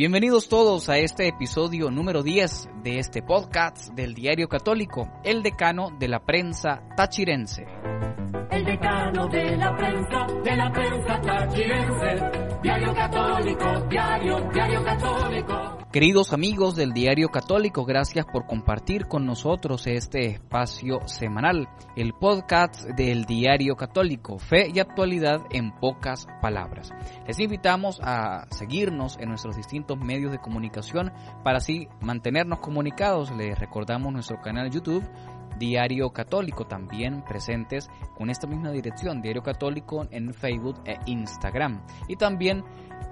Bienvenidos todos a este episodio número 10 de este podcast del Diario Católico, el decano de la prensa tachirense. El decano de la prensa, de la prensa tachirense, Diario Católico, Diario, Diario Católico. Queridos amigos del Diario Católico, gracias por compartir con nosotros este espacio semanal, el podcast del Diario Católico, fe y actualidad en pocas palabras. Les invitamos a seguirnos en nuestros distintos medios de comunicación para así mantenernos comunicados. Les recordamos nuestro canal YouTube Diario Católico, también presentes con esta misma dirección, Diario Católico en Facebook e Instagram. Y también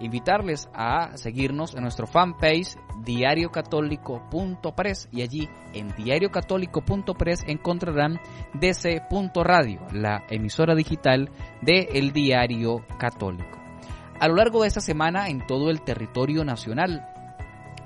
invitarles a seguirnos en nuestro fanpage diariocatólico.press y allí en diariocatólico.press encontrarán dc.radio, la emisora digital de El Diario Católico. A lo largo de esta semana en todo el territorio nacional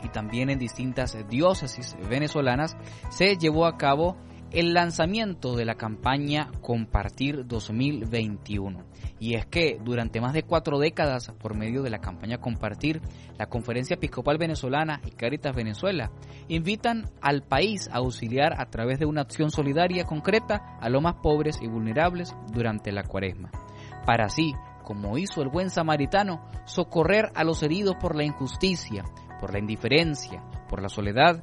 y también en distintas diócesis venezolanas se llevó a cabo el lanzamiento de la campaña Compartir 2021. Y es que durante más de cuatro décadas, por medio de la campaña Compartir, la Conferencia Episcopal Venezolana y Caritas Venezuela invitan al país a auxiliar a través de una acción solidaria concreta a los más pobres y vulnerables durante la cuaresma. Para así, como hizo el buen samaritano, socorrer a los heridos por la injusticia, por la indiferencia, por la soledad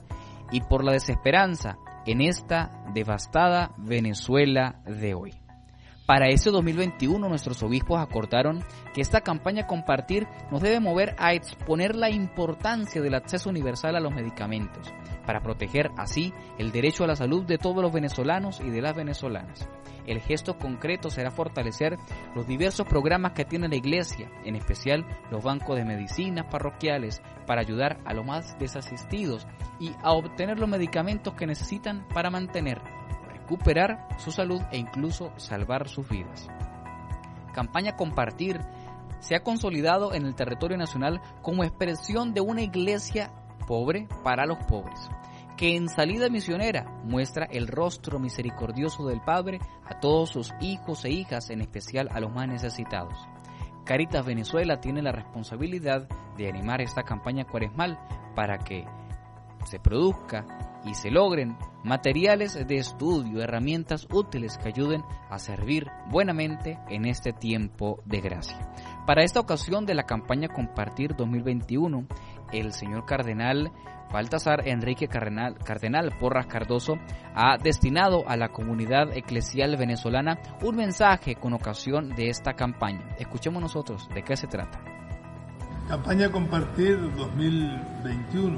y por la desesperanza en esta devastada Venezuela de hoy. Para ese 2021 nuestros obispos acordaron que esta campaña compartir nos debe mover a exponer la importancia del acceso universal a los medicamentos, para proteger así el derecho a la salud de todos los venezolanos y de las venezolanas. El gesto concreto será fortalecer los diversos programas que tiene la Iglesia, en especial los bancos de medicinas parroquiales, para ayudar a los más desasistidos y a obtener los medicamentos que necesitan para mantener recuperar su salud e incluso salvar sus vidas. Campaña Compartir se ha consolidado en el territorio nacional como expresión de una iglesia pobre para los pobres, que en salida misionera muestra el rostro misericordioso del Padre a todos sus hijos e hijas, en especial a los más necesitados. Caritas Venezuela tiene la responsabilidad de animar esta campaña cuaresmal para que se produzca y se logren materiales de estudio, herramientas útiles que ayuden a servir buenamente en este tiempo de gracia. Para esta ocasión de la campaña Compartir 2021, el señor cardenal Baltasar Enrique Cardenal, Porras Cardoso ha destinado a la comunidad eclesial venezolana un mensaje con ocasión de esta campaña. Escuchemos nosotros de qué se trata. Campaña Compartir 2021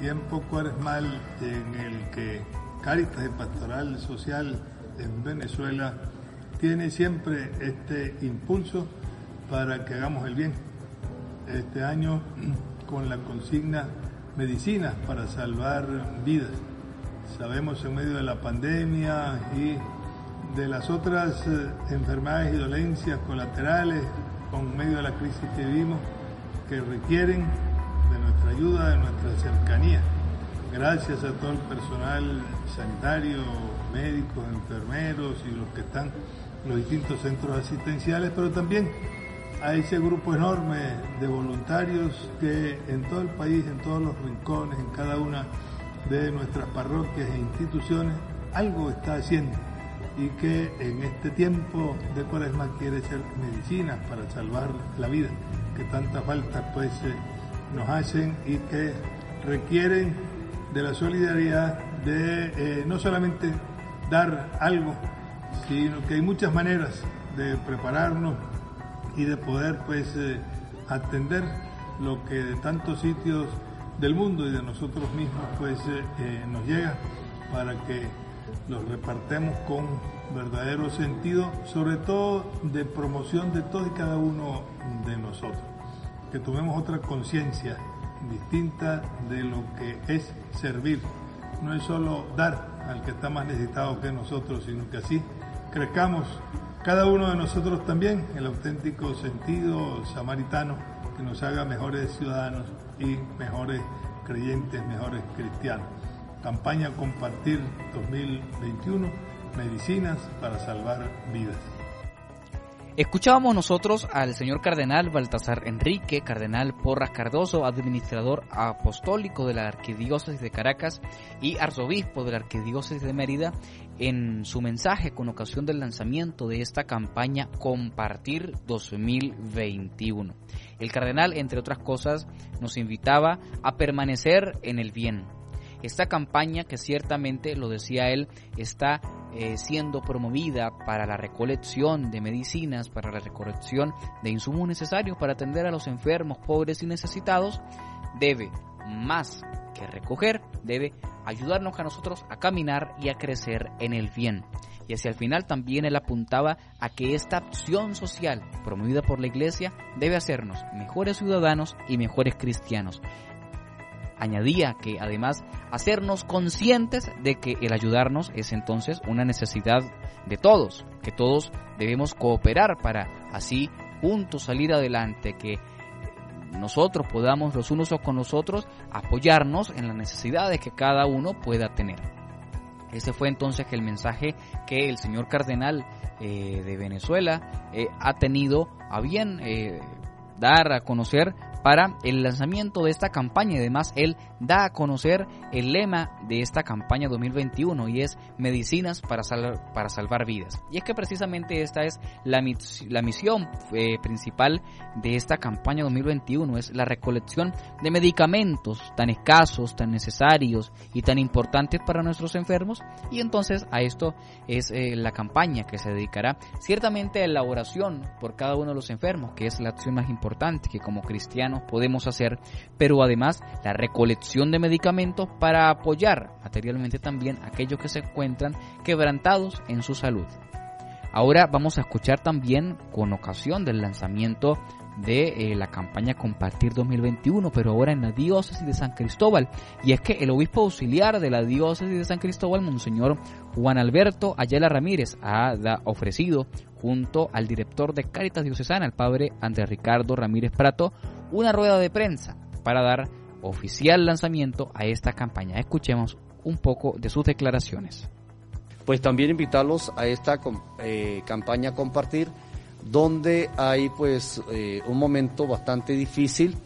tiempo cuaresmal en el que Caritas de Pastoral Social en Venezuela tiene siempre este impulso para que hagamos el bien. Este año con la consigna Medicinas para salvar vidas. Sabemos en medio de la pandemia y de las otras eh, enfermedades y dolencias colaterales, con medio de la crisis que vivimos, que requieren nuestra ayuda, de nuestra cercanía. Gracias a todo el personal sanitario, médicos, enfermeros y los que están en los distintos centros asistenciales, pero también a ese grupo enorme de voluntarios que en todo el país, en todos los rincones, en cada una de nuestras parroquias e instituciones, algo está haciendo y que en este tiempo de cuaresma quiere ser medicina para salvar la vida, que tanta falta pues eh, nos hacen y que requieren de la solidaridad de eh, no solamente dar algo, sino que hay muchas maneras de prepararnos y de poder pues eh, atender lo que de tantos sitios del mundo y de nosotros mismos pues eh, nos llega para que los repartemos con verdadero sentido, sobre todo de promoción de todo y cada uno de nosotros que tomemos otra conciencia distinta de lo que es servir. No es solo dar al que está más necesitado que nosotros, sino que así crezcamos cada uno de nosotros también el auténtico sentido samaritano que nos haga mejores ciudadanos y mejores creyentes, mejores cristianos. Campaña Compartir 2021, medicinas para salvar vidas. Escuchábamos nosotros al señor cardenal Baltasar Enrique, cardenal Porras Cardoso, administrador apostólico de la Arquidiócesis de Caracas y arzobispo de la Arquidiócesis de Mérida, en su mensaje con ocasión del lanzamiento de esta campaña Compartir 2021. El cardenal, entre otras cosas, nos invitaba a permanecer en el bien, esta campaña que ciertamente, lo decía él, está eh, siendo promovida para la recolección de medicinas, para la recolección de insumos necesarios para atender a los enfermos, pobres y necesitados, debe más que recoger, debe ayudarnos a nosotros a caminar y a crecer en el bien. Y hacia el final también él apuntaba a que esta acción social promovida por la Iglesia debe hacernos mejores ciudadanos y mejores cristianos añadía que además hacernos conscientes de que el ayudarnos es entonces una necesidad de todos, que todos debemos cooperar para así juntos salir adelante, que nosotros podamos los unos con los otros apoyarnos en las necesidades que cada uno pueda tener. Ese fue entonces el mensaje que el señor cardenal eh, de Venezuela eh, ha tenido a bien eh, dar a conocer para el lanzamiento de esta campaña. Además él da a conocer el lema de esta campaña 2021 y es medicinas para, para salvar vidas. Y es que precisamente esta es la, la misión eh, principal de esta campaña 2021, es la recolección de medicamentos tan escasos, tan necesarios y tan importantes para nuestros enfermos. Y entonces a esto es eh, la campaña que se dedicará. Ciertamente a la oración por cada uno de los enfermos, que es la acción más importante que como podemos hacer, pero además la recolección de medicamentos para apoyar materialmente también a aquellos que se encuentran quebrantados en su salud. Ahora vamos a escuchar también con ocasión del lanzamiento de eh, la campaña Compartir 2021, pero ahora en la diócesis de San Cristóbal. Y es que el obispo auxiliar de la diócesis de San Cristóbal, Monseñor Juan Alberto Ayala Ramírez, ha ofrecido junto al director de Cáritas Diocesana, el padre Andrés Ricardo Ramírez Prato, una rueda de prensa para dar oficial lanzamiento a esta campaña. Escuchemos un poco de sus declaraciones. Pues también invitarlos a esta eh, campaña Compartir donde hay pues eh, un momento bastante difícil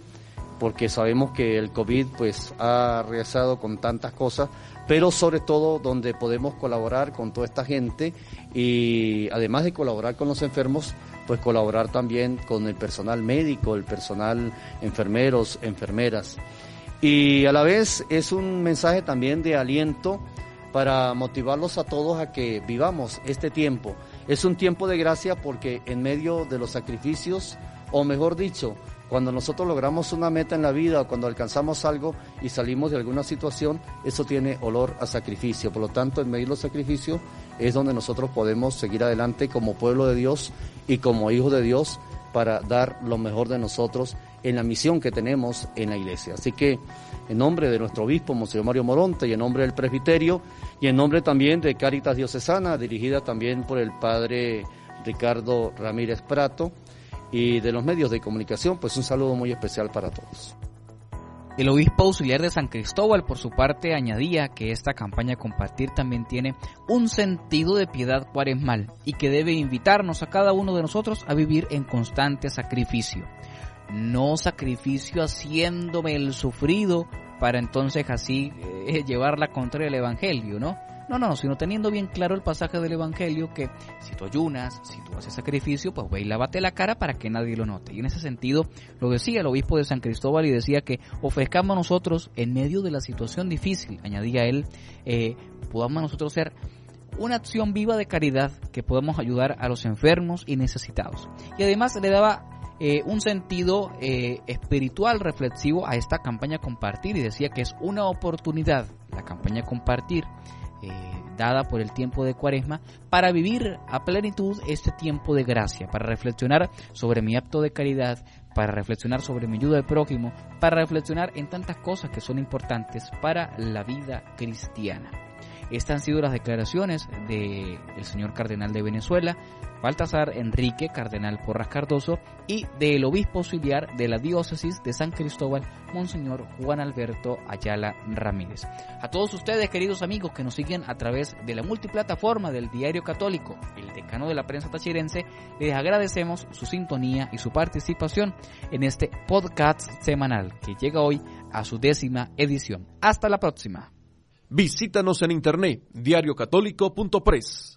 porque sabemos que el COVID pues ha regresado con tantas cosas, pero sobre todo donde podemos colaborar con toda esta gente y además de colaborar con los enfermos, pues colaborar también con el personal médico, el personal enfermeros, enfermeras. Y a la vez es un mensaje también de aliento para motivarlos a todos a que vivamos este tiempo es un tiempo de gracia porque en medio de los sacrificios, o mejor dicho, cuando nosotros logramos una meta en la vida o cuando alcanzamos algo y salimos de alguna situación, eso tiene olor a sacrificio. Por lo tanto, en medio de los sacrificios es donde nosotros podemos seguir adelante como pueblo de Dios y como hijos de Dios para dar lo mejor de nosotros en la misión que tenemos en la iglesia. Así que en nombre de nuestro obispo, Monseñor Mario Moronte, y en nombre del presbiterio, y en nombre también de Caritas Diocesana, dirigida también por el padre Ricardo Ramírez Prato, y de los medios de comunicación, pues un saludo muy especial para todos. El obispo auxiliar de San Cristóbal, por su parte, añadía que esta campaña Compartir también tiene un sentido de piedad cuaresmal y que debe invitarnos a cada uno de nosotros a vivir en constante sacrificio no sacrificio haciéndome el sufrido para entonces así eh, llevar la contra el Evangelio, ¿no? No, no, sino teniendo bien claro el pasaje del Evangelio que si tú ayunas, si tú haces sacrificio, pues ve y lávate la cara para que nadie lo note. Y en ese sentido lo decía el obispo de San Cristóbal y decía que ofrezcamos nosotros en medio de la situación difícil, añadía él, eh, podamos nosotros ser una acción viva de caridad que podamos ayudar a los enfermos y necesitados. Y además le daba eh, un sentido eh, espiritual reflexivo a esta campaña compartir y decía que es una oportunidad, la campaña compartir, eh, dada por el tiempo de cuaresma, para vivir a plenitud este tiempo de gracia, para reflexionar sobre mi acto de caridad, para reflexionar sobre mi ayuda al prójimo, para reflexionar en tantas cosas que son importantes para la vida cristiana. Estas han sido las declaraciones del señor cardenal de Venezuela, Baltasar Enrique, cardenal Porras Cardoso, y del obispo auxiliar de la diócesis de San Cristóbal, Monseñor Juan Alberto Ayala Ramírez. A todos ustedes, queridos amigos, que nos siguen a través de la multiplataforma del Diario Católico, el decano de la prensa tachirense, les agradecemos su sintonía y su participación en este podcast semanal que llega hoy a su décima edición. Hasta la próxima. Visítanos en internet diariocatólico.press.